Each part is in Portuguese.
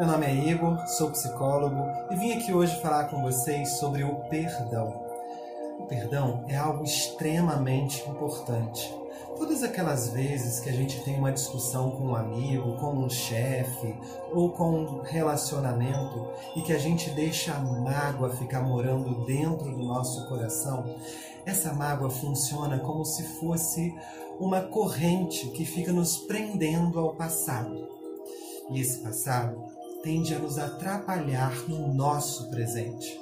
Meu nome é Igor, sou psicólogo e vim aqui hoje falar com vocês sobre o perdão. O perdão é algo extremamente importante. Todas aquelas vezes que a gente tem uma discussão com um amigo, com um chefe ou com um relacionamento e que a gente deixa a mágoa ficar morando dentro do nosso coração, essa mágoa funciona como se fosse uma corrente que fica nos prendendo ao passado. E esse passado tende a nos atrapalhar no nosso presente.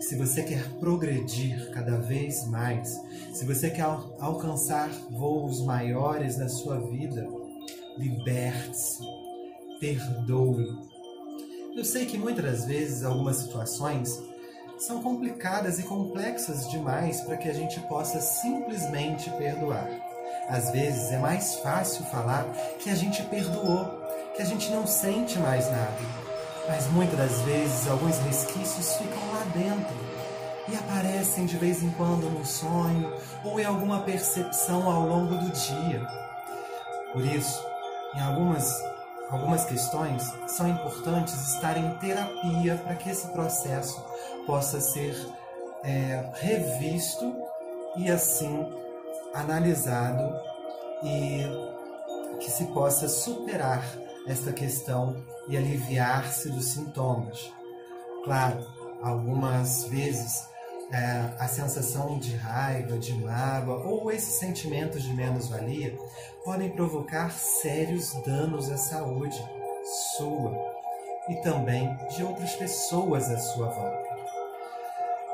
Se você quer progredir cada vez mais, se você quer alcançar voos maiores na sua vida, liberte-se, perdoe. Eu sei que muitas vezes algumas situações são complicadas e complexas demais para que a gente possa simplesmente perdoar. Às vezes é mais fácil falar que a gente perdoou, que a gente não sente mais nada. Mas muitas das vezes alguns resquícios ficam lá dentro e aparecem de vez em quando no sonho ou em alguma percepção ao longo do dia. Por isso, em algumas algumas questões são importantes estar em terapia para que esse processo possa ser é, revisto e assim analisado e que se possa superar esta questão e aliviar-se dos sintomas. Claro, algumas vezes é, a sensação de raiva, de mágoa ou esses sentimentos de menos-valia podem provocar sérios danos à saúde sua e também de outras pessoas à sua volta.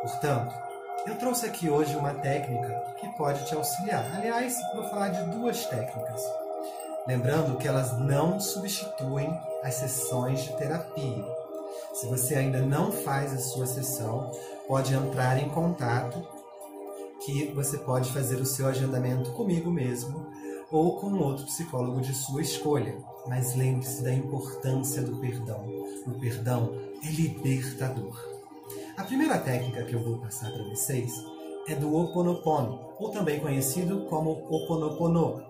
Portanto, eu trouxe aqui hoje uma técnica que pode te auxiliar. Aliás, vou falar de duas técnicas. Lembrando que elas não substituem as sessões de terapia. Se você ainda não faz a sua sessão, pode entrar em contato que você pode fazer o seu agendamento comigo mesmo ou com outro psicólogo de sua escolha. Mas lembre-se da importância do perdão. O perdão é libertador. A primeira técnica que eu vou passar para vocês é do Ho Oponopono, ou também conhecido como Oponopono,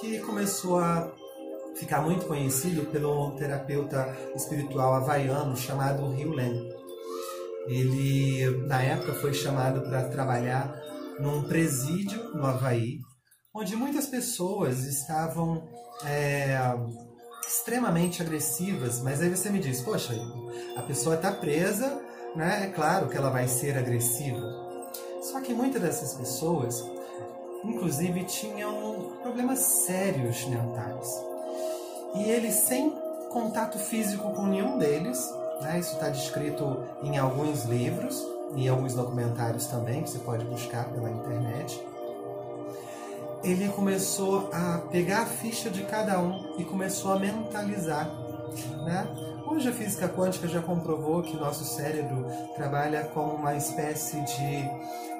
que começou a ficar muito conhecido pelo terapeuta espiritual havaiano chamado Ryu Len. Ele, na época, foi chamado para trabalhar num presídio no Havaí, onde muitas pessoas estavam é, extremamente agressivas. Mas aí você me diz, poxa, a pessoa está presa, né? é claro que ela vai ser agressiva. Só que muitas dessas pessoas, inclusive, tinham problemas sérios mentais. E ele, sem contato físico com nenhum deles, né? Isso está descrito em alguns livros, em alguns documentários também, que você pode buscar pela internet. Ele começou a pegar a ficha de cada um e começou a mentalizar. Né? Hoje a física quântica já comprovou que nosso cérebro trabalha como uma espécie de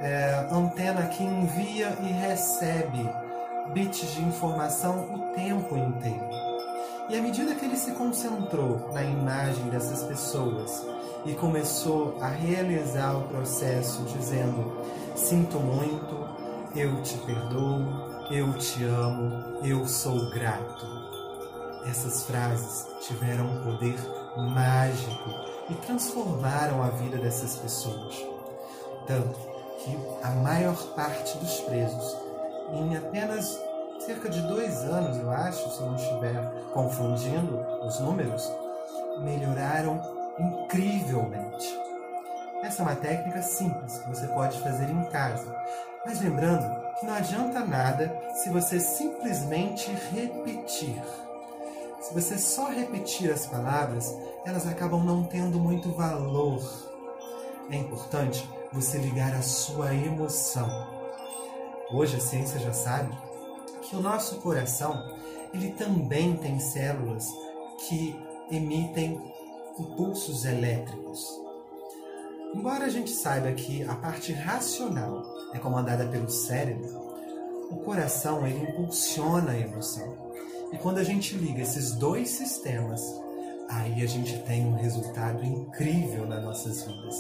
é, antena que envia e recebe bits de informação o tempo inteiro. E à medida que ele se concentrou na imagem dessas pessoas e começou a realizar o processo dizendo: Sinto muito, eu te perdoo, eu te amo, eu sou grato. Essas frases tiveram um poder mágico e transformaram a vida dessas pessoas. Tanto que a maior parte dos presos, em apenas cerca de dois anos, eu acho, se não estiver confundindo os números, melhoraram incrivelmente. Essa é uma técnica simples que você pode fazer em casa, mas lembrando que não adianta nada se você simplesmente repetir. Se você só repetir as palavras, elas acabam não tendo muito valor. É importante você ligar a sua emoção. Hoje a ciência já sabe que o nosso coração ele também tem células que emitem impulsos elétricos. Embora a gente saiba que a parte racional é comandada pelo cérebro, o coração ele impulsiona a emoção. E quando a gente liga esses dois sistemas, aí a gente tem um resultado incrível nas nossas vidas,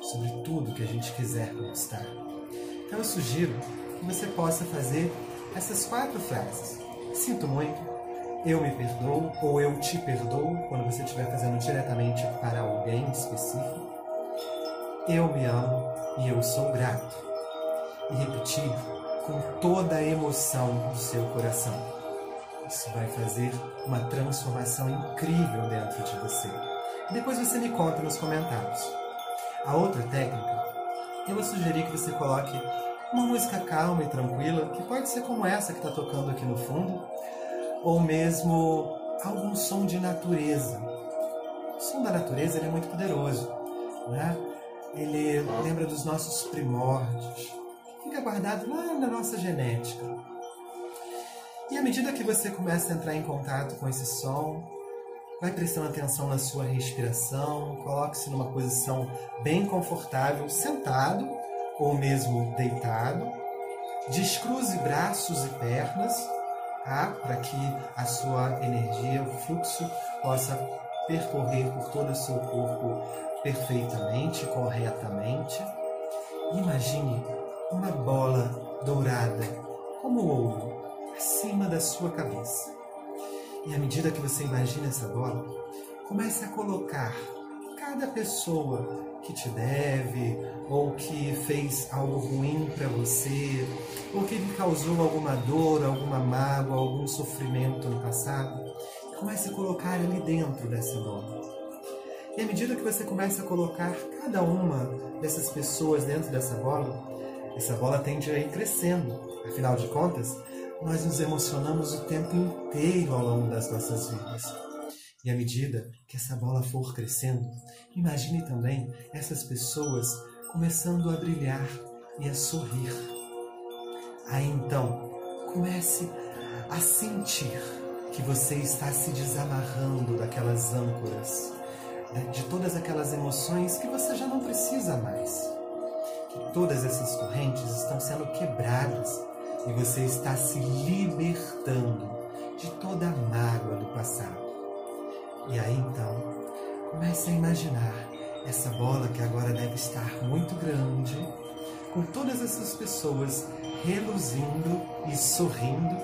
sobre tudo que a gente quiser conquistar. Então eu sugiro que você possa fazer essas quatro frases. Sinto muito, eu me perdoo ou eu te perdoo, quando você estiver fazendo diretamente para alguém específico. Eu me amo e eu sou grato. E repetir com toda a emoção do seu coração. Isso vai fazer uma transformação incrível dentro de você. Depois você me conta nos comentários. A outra técnica, eu vou sugerir que você coloque uma música calma e tranquila, que pode ser como essa que está tocando aqui no fundo, ou mesmo algum som de natureza. O som da natureza é muito poderoso, né? Ele lembra dos nossos primórdios, fica guardado lá na nossa genética. E à medida que você começa a entrar em contato com esse som, vai prestando atenção na sua respiração, coloque-se numa posição bem confortável, sentado ou mesmo deitado. Descruze braços e pernas tá? para que a sua energia, o fluxo, possa percorrer por todo o seu corpo perfeitamente, corretamente. Imagine uma bola dourada, como ouro, acima da sua cabeça. E à medida que você imagina essa bola, comece a colocar cada pessoa que te deve, ou que fez algo ruim para você, ou que lhe causou alguma dor, alguma mágoa, algum sofrimento no passado, comece a colocar ali dentro dessa bola. E à medida que você começa a colocar cada uma dessas pessoas dentro dessa bola, essa bola tende a ir crescendo. Afinal de contas, nós nos emocionamos o tempo inteiro ao longo das nossas vidas. E à medida que essa bola for crescendo, imagine também essas pessoas começando a brilhar e a sorrir. Aí então, comece a sentir que você está se desamarrando daquelas âncoras, né, de todas aquelas emoções que você já não precisa mais. Que todas essas correntes estão sendo quebradas e você está se libertando de toda a mágoa do passado. E aí então, comece a imaginar essa bola que agora deve estar muito grande, com todas essas pessoas reluzindo e sorrindo,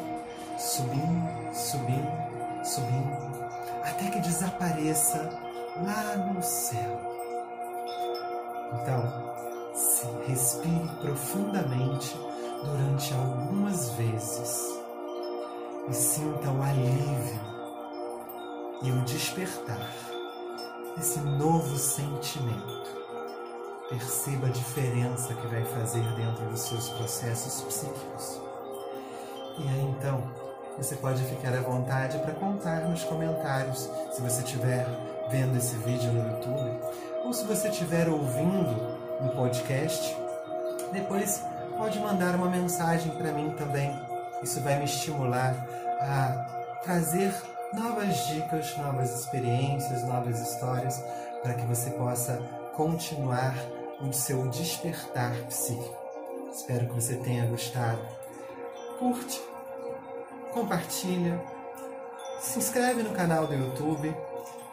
subindo, subindo, subindo, até que desapareça lá no céu. Então, se respire profundamente durante algumas vezes e sinta o alívio e o despertar desse novo sentimento. Perceba a diferença que vai fazer dentro dos seus processos psíquicos. E aí então, você pode ficar à vontade para contar nos comentários se você estiver vendo esse vídeo no YouTube ou se você estiver ouvindo no podcast. Depois pode mandar uma mensagem para mim também. Isso vai me estimular a trazer novas dicas, novas experiências, novas histórias para que você possa continuar o seu despertar psíquico. Espero que você tenha gostado. Curte, compartilha, se inscreve no canal do YouTube.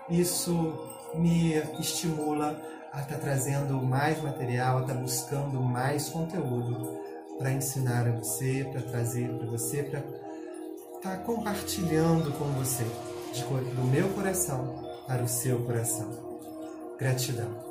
Isso me estimula a estar tá trazendo mais material, a estar tá buscando mais conteúdo para ensinar a você, para trazer para você, para estar tá compartilhando com você de, do meu coração para o seu coração. Gratidão.